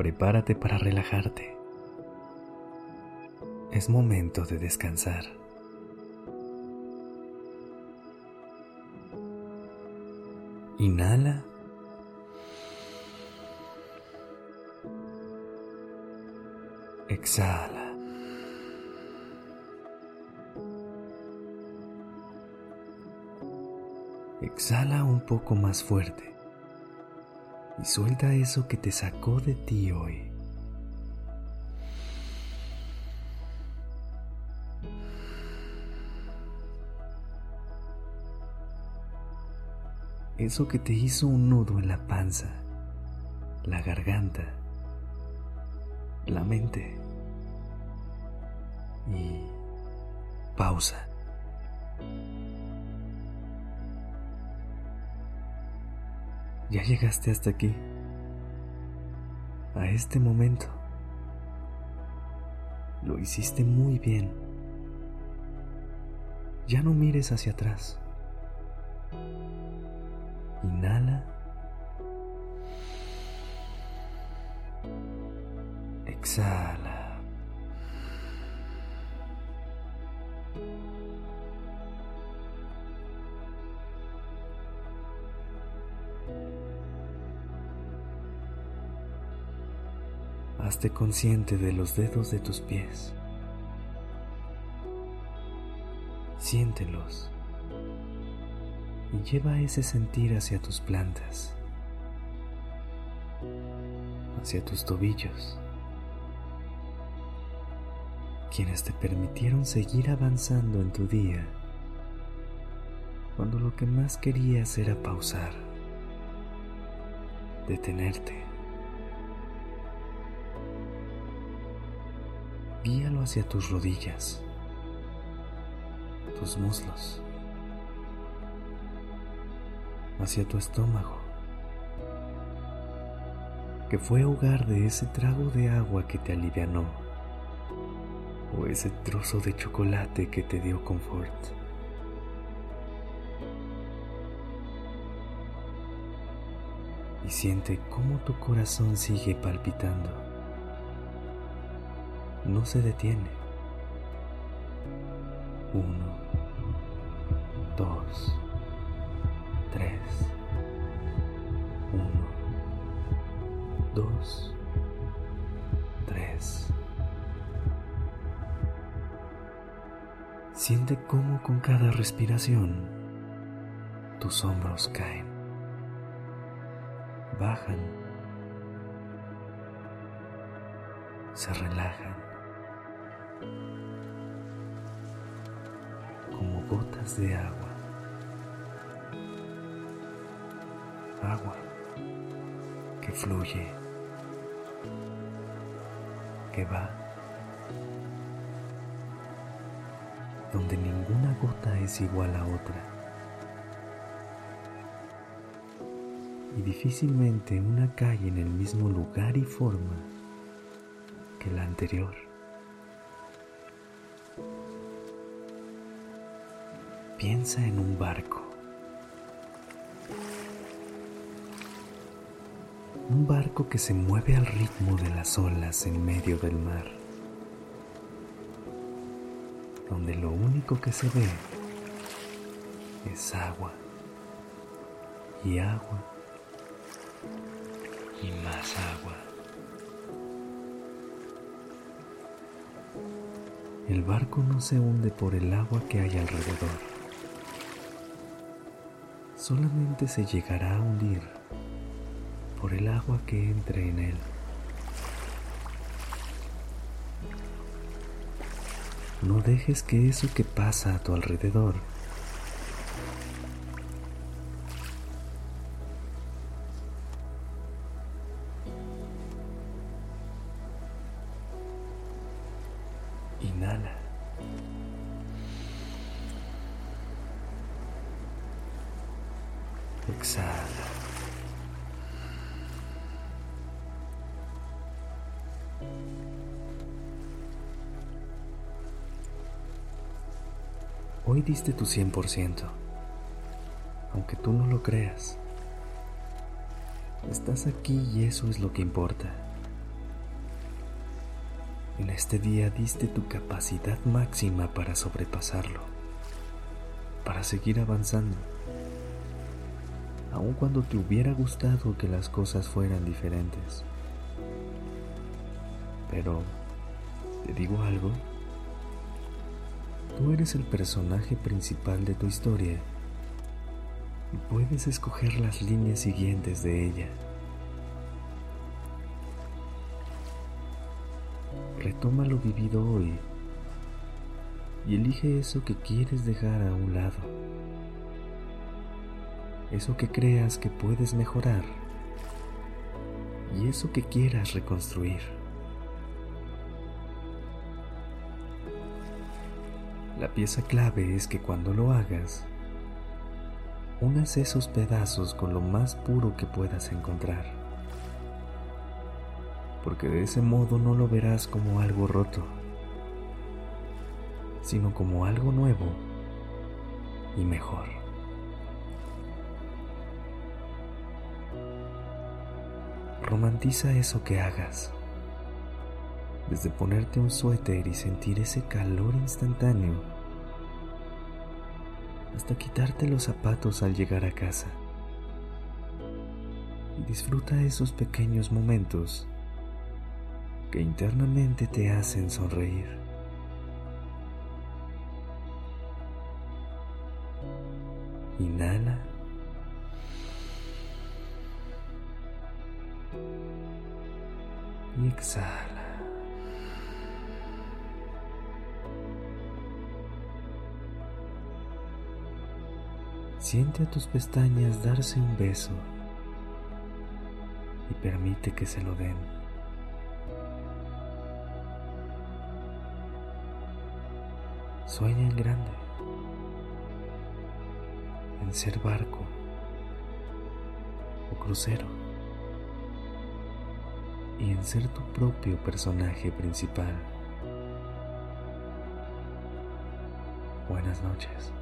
Prepárate para relajarte. Es momento de descansar. Inhala. Exhala. Exhala un poco más fuerte y suelta eso que te sacó de ti hoy. Eso que te hizo un nudo en la panza, la garganta, la mente. Y pausa. Ya llegaste hasta aquí, a este momento. Lo hiciste muy bien. Ya no mires hacia atrás. Inhala. Exhala. Hazte consciente de los dedos de tus pies. Siéntelos y lleva ese sentir hacia tus plantas, hacia tus tobillos, quienes te permitieron seguir avanzando en tu día cuando lo que más querías era pausar, detenerte guíalo hacia tus rodillas, tus muslos, hacia tu estómago, que fue hogar de ese trago de agua que te alivianó, o ese trozo de chocolate que te dio confort. Y siente cómo tu corazón sigue palpitando no se detiene. Uno, dos, tres, uno, dos, tres. Siente cómo con cada respiración tus hombros caen, bajan, se relajan. Como gotas de agua. Agua que fluye, que va, donde ninguna gota es igual a otra. Y difícilmente una cae en el mismo lugar y forma que la anterior. Piensa en un barco. Un barco que se mueve al ritmo de las olas en medio del mar, donde lo único que se ve es agua y agua y más agua. El barco no se hunde por el agua que hay alrededor solamente se llegará a hundir por el agua que entre en él. No dejes que eso que pasa a tu alrededor Exhala. Hoy diste tu 100%, aunque tú no lo creas. Estás aquí y eso es lo que importa. En este día diste tu capacidad máxima para sobrepasarlo, para seguir avanzando, aun cuando te hubiera gustado que las cosas fueran diferentes. Pero, ¿te digo algo? Tú eres el personaje principal de tu historia y puedes escoger las líneas siguientes de ella. Retoma lo vivido hoy y elige eso que quieres dejar a un lado, eso que creas que puedes mejorar y eso que quieras reconstruir. La pieza clave es que cuando lo hagas, unas esos pedazos con lo más puro que puedas encontrar. Porque de ese modo no lo verás como algo roto, sino como algo nuevo y mejor. Romantiza eso que hagas. Desde ponerte un suéter y sentir ese calor instantáneo hasta quitarte los zapatos al llegar a casa. Y disfruta esos pequeños momentos que internamente te hacen sonreír. Inhala. Y exhala. Siente a tus pestañas darse un beso y permite que se lo den. Sueña en grande, en ser barco o crucero y en ser tu propio personaje principal. Buenas noches.